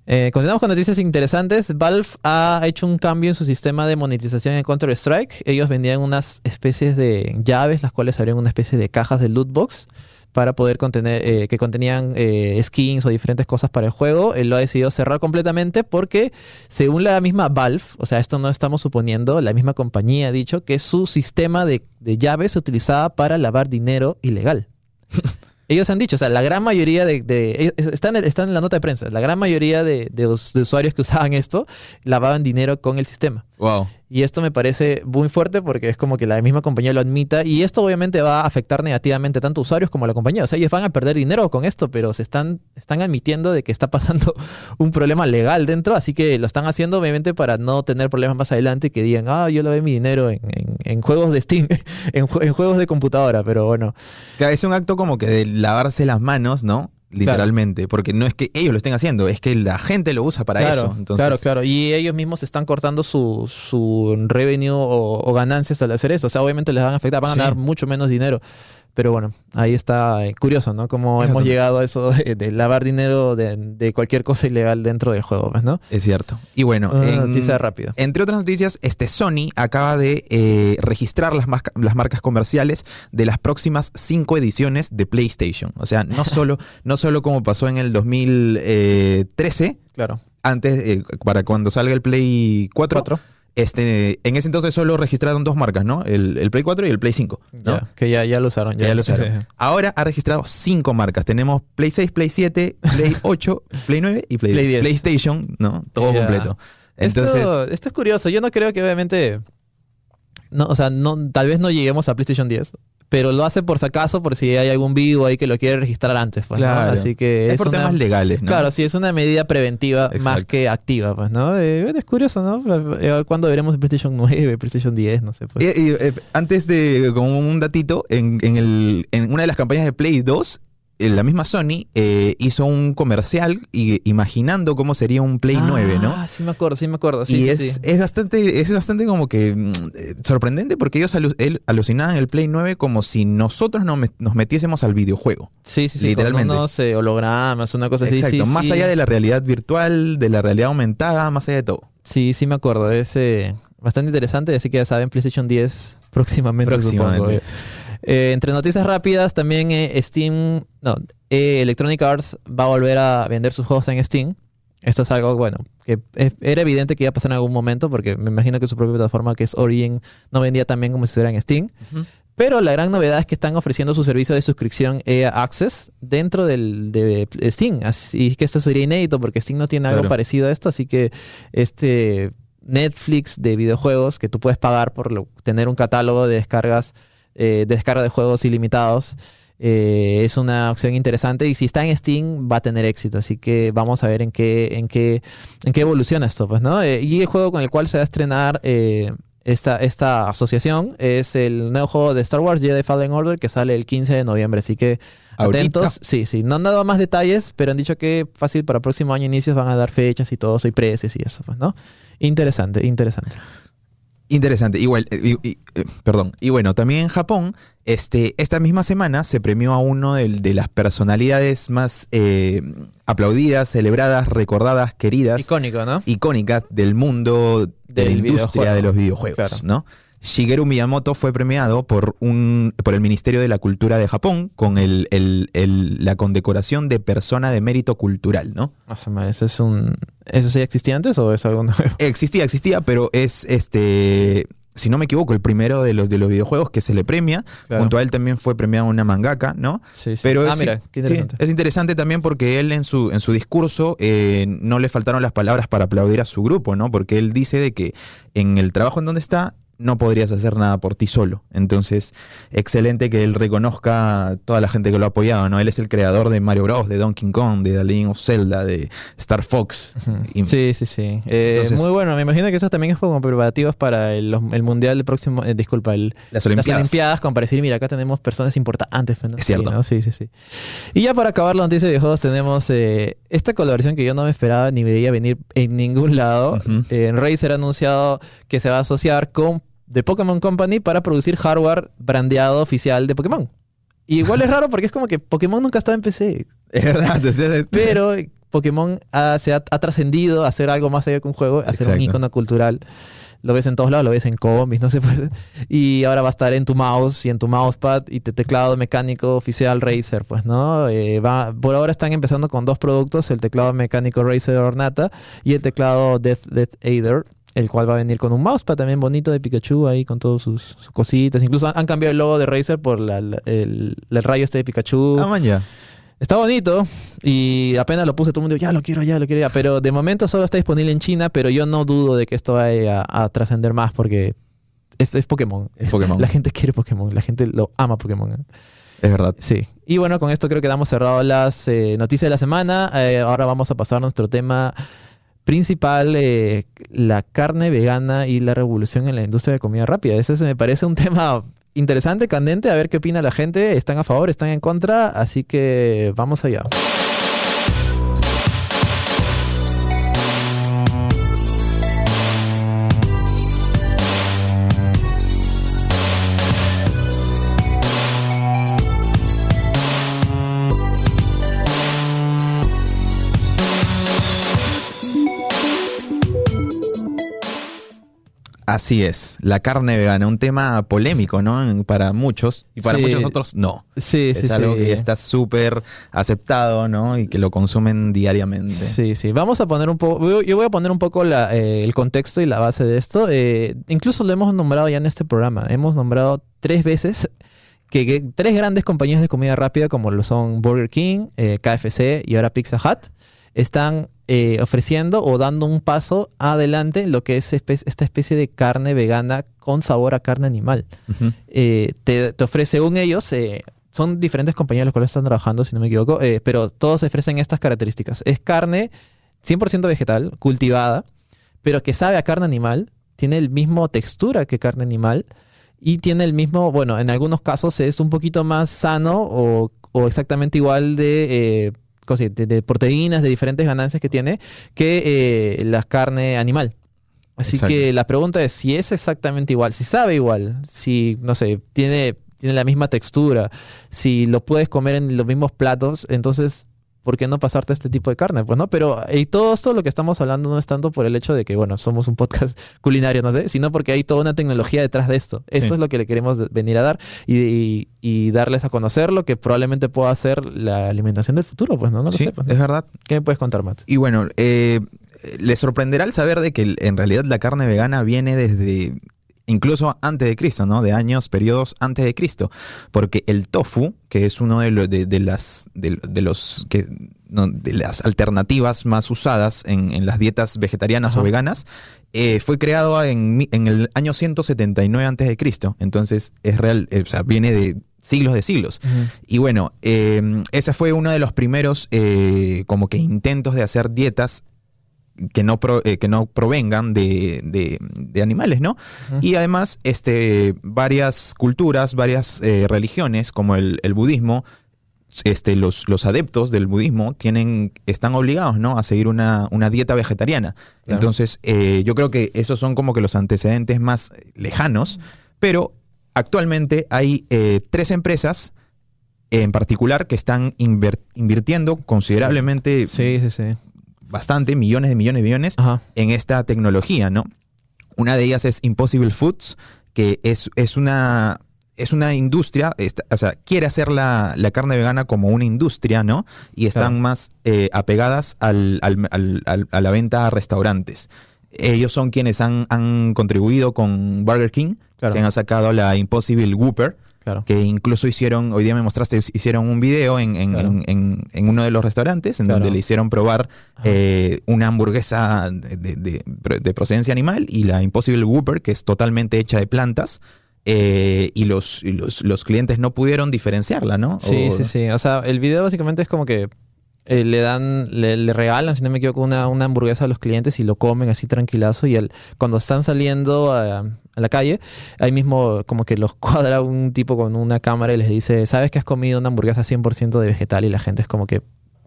Eh, continuamos con noticias interesantes. Valve ha hecho un cambio en su sistema de monetización en Counter-Strike. Ellos vendían unas especies de llaves, las cuales abrían una especie de cajas de loot box para poder contener, eh, que contenían eh, skins o diferentes cosas para el juego. Él lo ha decidido cerrar completamente porque, según la misma Valve, o sea, esto no estamos suponiendo, la misma compañía ha dicho que su sistema de, de llaves se utilizaba para lavar dinero ilegal. Ellos han dicho, o sea, la gran mayoría de... de están, están, en la nota de prensa, la gran mayoría de, de, usuarios que usaban esto lavaban dinero con el sistema. Wow. Y esto me parece muy fuerte porque es como que la misma compañía lo admita y esto obviamente va a afectar negativamente tanto a usuarios como a la compañía. O sea, ellos van a perder dinero con esto, pero se están, están admitiendo de que está pasando un problema legal dentro, así que lo están haciendo obviamente para no tener problemas más adelante y que digan, ah, yo lavé mi dinero en, en, juegos de Steam, en, juegos de computadora, pero bueno. Claro, es un acto como que de lavarse las manos, ¿no? Literalmente, porque no es que ellos lo estén haciendo, es que la gente lo usa para eso. Entonces, claro, claro, y ellos mismos están cortando su, su revenue o, ganancias al hacer eso. O sea, obviamente les van a afectar, van a ganar mucho menos dinero. Pero bueno, ahí está eh, curioso, ¿no? Como hemos llegado a eso de, lavar dinero de, cualquier cosa ilegal dentro del juego, ¿no? Es cierto. Y bueno, Una noticia rápida. Entre otras noticias, este Sony acaba de eh, registrar las, las marcas comerciales de las próximas cinco ediciones de PlayStation. O sea, no solo, no solo como pasó en el 2013. Claro. Antes, eh, para cuando salga el Play 4. 4 este, en ese entonces solo registraron dos marcas, ¿no? El, Play 4 y el Play 5. ¿no? que ya, ya lo usaron. Ya, lo usaron. Ahora ha registrado cinco marcas. Tenemos Play 6, Play 7, Play 8, Play 9 y Play, 10. PlayStation, ¿no? Todo completo. Entonces, esto, es curioso. Yo no creo que obviamente... No, o sea, no, tal vez no lleguemos a PlayStation 10 pero lo hace por si acaso, por si hay algún vivo ahí que lo quiere registrar antes, pues, claro. Así que es, por temas legales, ¿no? Claro, sí, es una medida preventiva más que activa, pues, ¿no? Eh, es curioso, ¿no? Eh, ¿Cuándo veremos PlayStation 9, PlayStation 10? No sé. Pues. Eh, antes de, como un datito, en, en, el, en una de las campañas de Play 2, eh, la misma Sony eh, hizo un comercial y, imaginando cómo sería un Play 9, ¿no? Ah, sí me acuerdo, sí me acuerdo. y es, bastante, es bastante como que mm, eh, sorprendente porque ellos alucinaban el Play 9 como si nosotros nos metiésemos al videojuego. Sí, sí, sí. Literalmente. Con unos hologramas, una cosa así. Exacto, más allá de la realidad virtual, de la realidad aumentada, más allá de todo. Sí, sí me acuerdo. Es bastante interesante, así que ya saben, PlayStation 10 próximamente. Próximamente. Eh, entre noticias rápidas, también eh, Steam, no, eh, Electronic Arts va a volver a vender sus juegos en Steam. Esto es algo, bueno, que era evidente que iba a pasar en algún momento, porque me imagino que su propia plataforma, que es Origin, no vendía tan bien como si estuviera en Steam. Pero la gran novedad es que están ofreciendo su servicio de suscripción EA Access dentro del, de Steam. Así que esto sería inédito porque Steam no tiene algo parecido a esto. Así que este Netflix de videojuegos que tú puedes pagar por tener un catálogo de descargas eh, descarga de juegos ilimitados. Eh, es una opción interesante y si está en Steam va a tener éxito. Así que vamos a ver en qué, en qué, en qué evoluciona esto. Pues, ¿no? Eh, y el juego con el cual se va a estrenar esta, esta asociación es el nuevo juego de Star Wars Jedi Fallen Order que sale el 15 de noviembre. Así que atentos. Sí, sí. No han dado más detalles, pero han dicho que fácil para el próximo año inicios van a dar fechas y todo, soy precios y eso. Pues, ¿no? Interesante, interesante. Interesante. Igual, eh, eh, perdón. Y bueno, también en Japón, este, esta misma semana se premió a uno de, las personalidades más eh, aplaudidas, celebradas, recordadas, queridas. Icónico, ¿no? Icónicas del mundo de la industria de los videojuegos, ¿no? Shigeru Miyamoto fue premiado por, un, por el Ministerio de la Cultura de Japón con el, la condecoración de persona de mérito cultural, ¿no? ¿Eso, es un, ¿Eso sí existía antes o es algo nuevo? Existía, existía, pero es este si no me equivoco, el primero de los de los videojuegos que se le premia. Junto a él también fue premiado una mangaka, ¿no? Sí, sí. Pero ah, es, mira, qué interesante. es interesante también porque él en su, en su discurso eh, no le faltaron las palabras para aplaudir a su grupo, ¿no? Porque él dice de que en el trabajo en donde está no podrías hacer nada por ti solo. Entonces, excelente que él reconozca a toda la gente que lo ha apoyado, ¿no? Él es el creador de Mario Bros, de Donkey Kong, de The Legend of Zelda, de Star Fox. Sí, sí, sí. Eh, muy bueno. Me imagino que eso también es como preparativos para el, Mundial del próximo, eh, disculpa, el, las Olimpiadas. Las Olimpiadas, como para decir, mira, acá tenemos personas importantes. ¿no? Es cierto. Sí, sí, sí. Y ya para acabar la noticia de videojuegos tenemos eh, esta colaboración que yo no me esperaba ni veía venir en ningún lado. Razer ha anunciado que se va a asociar con de Pokémon Company para producir hardware brandeado oficial de Pokémon. Y igual es raro porque es como que Pokémon nunca estaba en PC. Es verdad. Pero Pokémon se ha, trascendido a hacer algo más allá que un juego, a ser un icono cultural. Lo ves en todos lados, lo ves en cómics, no sé. Pues, y ahora va a estar en tu mouse y en tu mousepad y tu teclado mecánico oficial Razer, pues, ¿no? Eh, va, por ahora están empezando con dos productos, el teclado mecánico Razer Ornata y el teclado Death, Death Aider el cual va a venir con un mousepad también bonito de Pikachu ahí con todas sus, cositas. Incluso han, cambiado el logo de Razer por el, rayo este de Pikachu. Ah, man, ya. Está bonito y apenas lo puse todo el mundo, ya lo quiero, ya lo quiero, ya. Pero de momento solo está disponible en China, pero yo no dudo de que esto vaya a, trascender más porque es, Pokémon. Es Pokémon. La gente quiere Pokémon, la gente lo ama Pokémon. Es verdad. Sí. Y bueno, con esto creo que damos cerrado las eh, noticias de la semana. Eh, ahora vamos a pasar a nuestro tema principal, eh, la carne vegana y la revolución en la industria de comida rápida. Ese me parece un tema interesante, candente, a ver qué opina la gente. ¿Están a favor, están en contra? Así que vamos allá. Así es, la carne vegana, un tema polémico, ¿no? Para muchos y para muchos otros no. Sí, es sí, algo que ya está súper aceptado, ¿no? Y que lo consumen diariamente. Sí, sí. Vamos a poner un poco, yo voy a poner un poco eh, el contexto y la base de esto. Eh, incluso lo hemos nombrado ya en este programa. Hemos nombrado tres veces que, tres grandes compañías de comida rápida como lo son Burger King, eh, KFC y ahora Pizza Hut están eh, ofreciendo o dando un paso adelante en lo que es esta especie de carne vegana con sabor a carne animal. Eh, te, ofrece, según ellos, eh, son diferentes compañías las cuales están trabajando, si no me equivoco, pero todos ofrecen estas características. Es carne 100% vegetal, cultivada, pero que sabe a carne animal, tiene el mismo textura que carne animal y tiene el mismo, bueno, en algunos casos es un poquito más sano o, exactamente igual de de, proteínas, de diferentes ganancias que tiene, que eh, la carne animal. Así que la pregunta es si es exactamente igual, si sabe igual, si, no sé, tiene, tiene la misma textura, si lo puedes comer en los mismos platos, entonces ¿por qué no pasarte este tipo de carne? Pues no, pero y todo esto lo que estamos hablando no es tanto por el hecho de que, bueno, somos un podcast culinario, no sé, sino porque hay toda una tecnología detrás de esto. Eso es lo que le queremos venir a dar y, darles a conocer lo que probablemente pueda ser la alimentación del futuro, pues no, no lo sé. Pues, es verdad. ¿Qué me puedes contar, Matt? Y bueno, eh, les sorprenderá el saber de que en realidad la carne vegana viene desde incluso antes de Cristo, ¿no? De años, periodos antes de Cristo. Porque el tofu, que es uno de, las de, los que de las alternativas más usadas en, las dietas vegetarianas o veganas, eh, fue creado en, el año 179 antes de Cristo. Entonces es real, eh, o sea, viene de siglos de siglos. Y bueno, eh, ese fue uno de los primeros como que intentos de hacer dietas que no, eh, que no provengan de, animales, ¿no? Y además, este, varias culturas, varias eh, religiones, como el, budismo, este, los, los, adeptos del budismo tienen, están obligados ¿no? a seguir una, dieta vegetariana. Entonces, eh, yo creo que esos son como que los antecedentes más lejanos, pero actualmente hay tres empresas en particular que están invirtiendo considerablemente sí, sí, sí bastante, millones de millones de millones, en esta tecnología, ¿no? Una de ellas es Impossible Foods, que es, es una es una industria, o sea, quiere hacer la, carne vegana como una industria, ¿no? Y están más eh, apegadas al, a la venta a restaurantes. Ellos son quienes han, han contribuido con Burger King, que han sacado la Impossible Que incluso hicieron, hoy día me mostraste, hicieron un video en, en, uno de los restaurantes en donde le hicieron probar eh, una hamburguesa de, procedencia animal y la Impossible Whopper, que es totalmente hecha de plantas. Eh, y, los, los, clientes no pudieron diferenciarla, ¿no? Sí, sí, sí. O sea, el video básicamente es como que eh, le dan, le, regalan, si no me equivoco, una, una, hamburguesa a los clientes y lo comen así tranquilazo. Y el, cuando están saliendo a, la calle, ahí mismo como que los cuadra un tipo con una cámara y les dice, ¿sabes que has comido una hamburguesa 100% de vegetal? Y la gente es como que,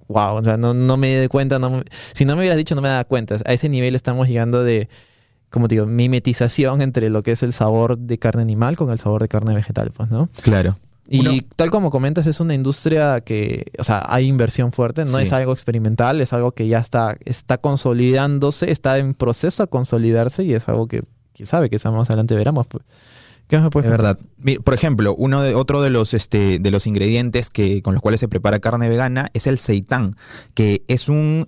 wow, o sea, no, no me di cuenta, no si no me hubieras dicho no me da cuenta. A ese nivel estamos llegando de, como digo, mimetización entre lo que es el sabor de carne animal con el sabor de carne vegetal, pues, ¿no? Claro. Y tal como comentas, es una industria que, o sea, hay inversión fuerte, no es algo experimental, es algo que ya está, está consolidándose, está en proceso a consolidarse y es algo que, quién sabe, que más adelante veremos. Pues. ¿Qué me puedes Es verdad. Por ejemplo, uno de, otro de los, este, de los ingredientes que, con los cuales se prepara carne vegana es el seitán, que es un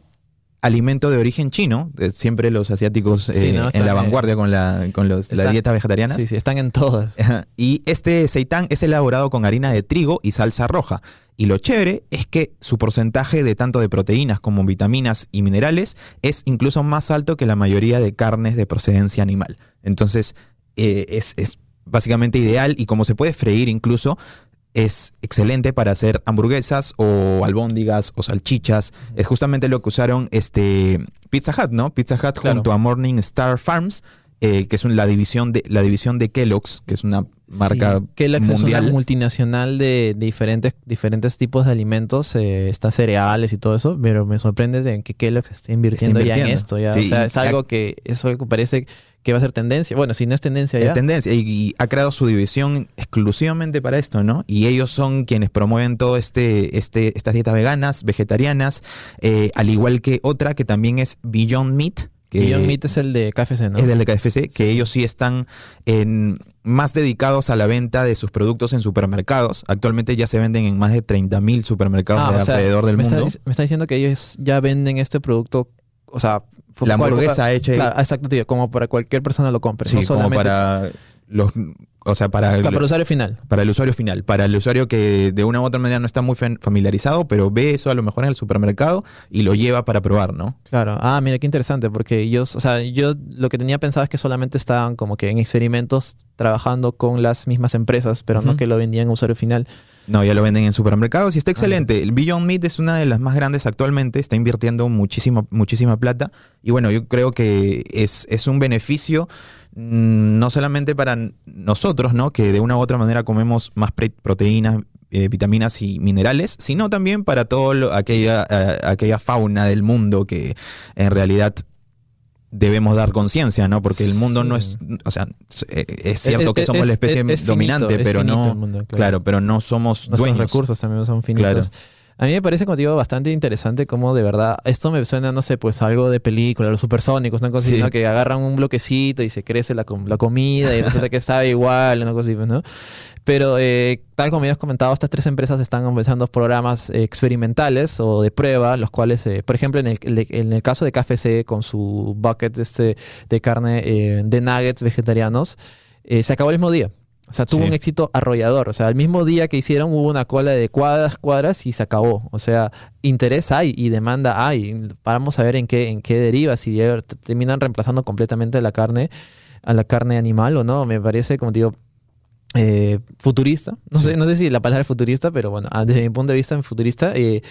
alimento de origen chino. Siempre los asiáticos eh, en la vanguardia con, la, con los, las dietas vegetarianas. Sí, sí, están en todas. Y este seitán es elaborado con harina de trigo y salsa roja. Y lo chévere es que su porcentaje de tanto de proteínas como vitaminas y minerales es incluso más alto que la mayoría de carnes de procedencia animal. Entonces, eh, es, es básicamente ideal y como se puede freír incluso, es excelente para hacer hamburguesas o albóndigas o salchichas. Es justamente lo que usaron este Pizza Hut, ¿no? Pizza Hut junto a Morning Star Farms eh, que es la división de la división de Kellogg's, que es una marca Kellogg's mundial. es una multinacional de, diferentes, diferentes tipos de alimentos, eh, está cereales y todo eso, pero me sorprende de que Kellogg's esté invirtiendo, ya en esto. Ya. o sea, es algo que eso parece que va a ser tendencia. Bueno, si no es tendencia ya. Es tendencia y, ha creado su división exclusivamente para esto, ¿no? Y ellos son quienes promueven todo este, este estas dietas veganas, vegetarianas, eh, al igual que otra que también es Beyond Meat que Beyond Meat es el de KFC, ¿no? Es el de KFC, que ellos sí están en, más dedicados a la venta de sus productos en supermercados. Actualmente ya se venden en más de 30.000 supermercados ah, alrededor del mundo. me está diciendo que ellos ya venden este producto, o sea... La hamburguesa hecha... Claro, exacto, tío, como para cualquier persona lo compre. Sí, como para los o sea, para, el, usuario final. Para el usuario final. Para el usuario que de una u otra manera no está muy familiarizado, pero ve eso a lo mejor en el supermercado y lo lleva para probar, ¿no? Claro. Ah, mira, qué interesante, porque ellos, o sea, yo lo que tenía pensado es que solamente estaban como que en experimentos trabajando con las mismas empresas, pero no que lo vendían a usuario final. No, ya lo venden en supermercados y está excelente. El Beyond Meat es una de las más grandes actualmente, está invirtiendo muchísima, muchísima plata y bueno, yo creo que es, es un beneficio no solamente para nosotros, ¿no? Que de una u otra manera comemos más proteínas, eh, vitaminas y minerales, sino también para toda aquella, aquella fauna del mundo que en realidad debemos dar conciencia, ¿no? Porque el mundo no es, o sea, eh, es cierto que somos la especie dominante, pero no, claro. pero no somos Nuestros dueños. recursos también son finitos. A mí me parece, como digo, bastante interesante cómo de verdad, esto me suena, no sé, pues algo de película, los supersónicos, una cosa así, ¿no? Que agarran un bloquecito y se crece la, la comida y resulta que sabe igual, una cosa así, ¿no? Pero eh, tal como ya has comentado, estas tres empresas están empezando programas experimentales o de prueba, los cuales, eh, por ejemplo, en el, en el, caso de KFC, con su bucket este de carne eh, de nuggets vegetarianos, se acabó el mismo día. O sea, tuvo un éxito arrollador. O sea, el mismo día que hicieron hubo una cola de cuadras, cuadras y se acabó. O sea, interés hay y demanda hay. Vamos a ver en qué, en qué deriva, si terminan reemplazando completamente la carne a la carne animal o no. Me parece, como digo, eh, futurista. No, sé, no sé si la palabra es futurista, pero bueno, ah, desde mi punto de vista, futurista, eh,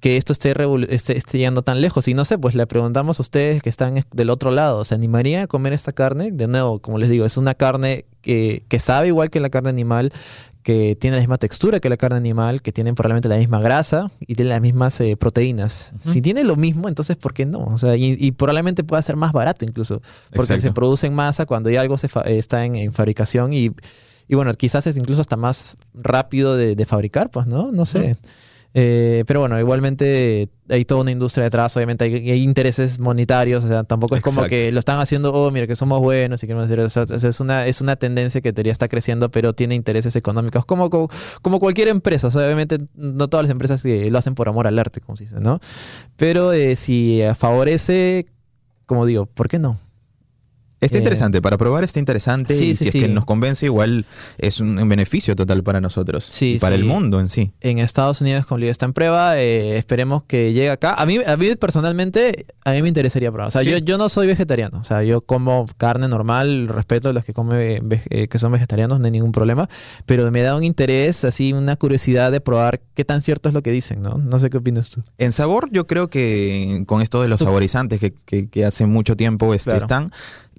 que esto esté, esté, esté, llegando tan lejos. Y no sé, pues le preguntamos a ustedes que están del otro lado, ¿se animaría a comer esta carne? De nuevo, como les digo, es una carne que, que sabe igual que la carne animal, que tiene la misma textura que la carne animal, que tiene probablemente la misma grasa y tiene las mismas eh, proteínas. Si tiene lo mismo, entonces ¿por qué no? O sea, y, probablemente pueda ser más barato incluso, porque se produce en masa cuando ya algo se está en, en fabricación y y bueno, quizás es incluso hasta más rápido de, fabricar, pues, ¿no? No sé. Eh, pero bueno, igualmente hay toda una industria detrás, obviamente hay, intereses monetarios, o sea, tampoco es como que lo están haciendo, oh, mira, que somos buenos y que hacer, o sea, es, una, es una tendencia que teoría está creciendo, pero tiene intereses económicos, como, como, cualquier empresa, o sea, obviamente no todas las empresas lo hacen por amor al arte, como se dice, ¿no? Pero eh, si favorece, como digo, ¿por qué no? Está eh, interesante, para probar está interesante y si es que nos convence igual es un, beneficio total para nosotros y para el mundo en sí. En Estados Unidos como está en prueba, eh, esperemos que llegue acá. A mí, a mí personalmente, a mí me interesaría probar. O sea, yo, yo no soy vegetariano, o sea, yo como carne normal, respeto a los que comen eh, que son vegetarianos, no hay ningún problema, pero me da un interés, así una curiosidad de probar qué tan cierto es lo que dicen, ¿no? No sé qué opinas tú. En sabor, yo creo que con esto de los saborizantes que, que, hace mucho tiempo este, están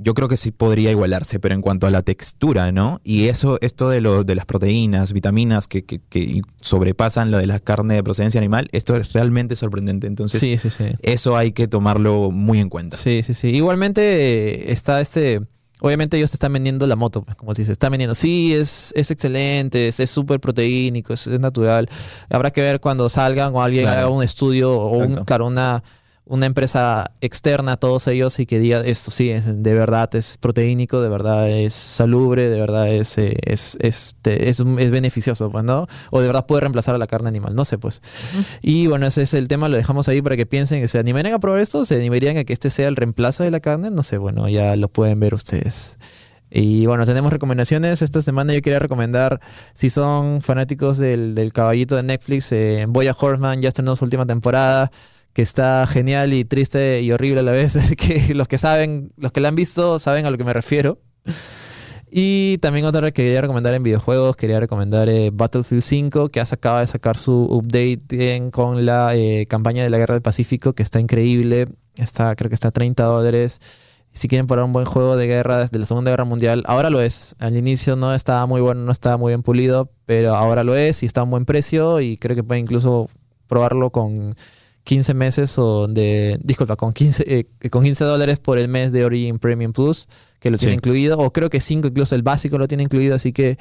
yo creo que sí podría igualarse, pero en cuanto a la textura, ¿no? Y eso, esto de, lo, de las proteínas, vitaminas que, que, sobrepasan lo de la carne de procedencia animal, esto es realmente sorprendente. Entonces, sí, sí, sí. eso hay que tomarlo muy en cuenta. Sí, sí, sí. Igualmente eh, está este... Obviamente ellos te están vendiendo la moto, pues, como se dice, están vendiendo, sí, es, es excelente, es súper proteínico, es, natural. Habrá que ver cuando salgan o alguien haga un estudio o un, claro, una, una empresa externa a todos ellos y que diga esto sí, es, de verdad es proteínico, de verdad es salubre, de verdad es, eh, es, es, es, beneficioso, pues, ¿no? O de verdad puede reemplazar a la carne animal, no sé, pues. Y bueno, ese es el tema, lo dejamos ahí para que piensen, que se animarían a probar esto, se animarían a que este sea el reemplazo de la carne, no sé, bueno, ya lo pueden ver ustedes. Y bueno, tenemos recomendaciones. Esta semana yo quería recomendar, si son fanáticos del, del caballito de Netflix, eh, Boya Horseman ya estrenó su última temporada que está genial y triste y horrible a la vez, que los que saben, los que la han visto saben a lo que me refiero. Y también otra que quería recomendar en videojuegos, quería recomendar eh, Battlefield 5, que acaba de sacar su update con la eh, campaña de la Guerra del Pacífico, que está increíble. Está, creo que está a 30 dólares. Si quieren probar un buen juego de guerra desde la Segunda Guerra Mundial, ahora lo es. Al inicio no estaba muy bueno, no estaba muy bien pulido, pero ahora lo es y está a un buen precio y creo que pueden incluso probarlo con 15 meses o de, disculpa, con 15, eh, con 15 dólares por el mes de Origin Premium Plus, que lo tiene incluido, o creo que 5 incluso el básico lo tiene incluido, así que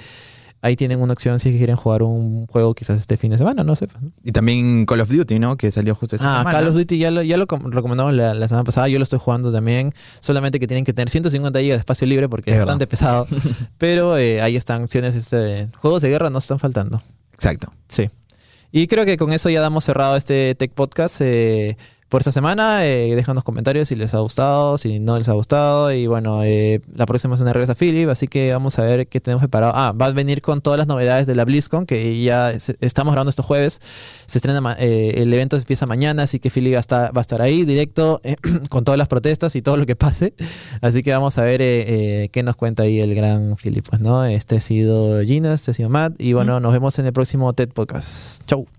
ahí tienen una opción si quieren jugar un juego quizás este fin de semana, no sé. Y también Call of Duty, ¿no? Que salió justo esta ah, Call of Duty ya lo, ya lo recomendamos la, semana pasada, yo lo estoy jugando también, solamente que tienen que tener 150 GB de espacio libre porque es, bastante pesado, pero eh, ahí están opciones, este, juegos de guerra no están faltando. Exacto. Sí. Y creo que con eso ya damos cerrado este Tech Podcast. Eh, por esta semana. Eh, dejan los comentarios si les ha gustado, si no les ha gustado. Y bueno, eh, la próxima es una regresa Philip, así que vamos a ver qué tenemos preparado. Ah, va a venir con todas las novedades de la BlizzCon, que ya estamos grabando estos jueves. Se estrena, eh, el evento empieza mañana, así que Philip va a estar, va a estar ahí directo con todas las protestas y todo lo que pase. Así que vamos a ver qué nos cuenta ahí el gran Philip. Pues, ¿no? Este ha sido Gina, este ha sido Matt. Y bueno, nos vemos en el próximo TED Podcast. Chau.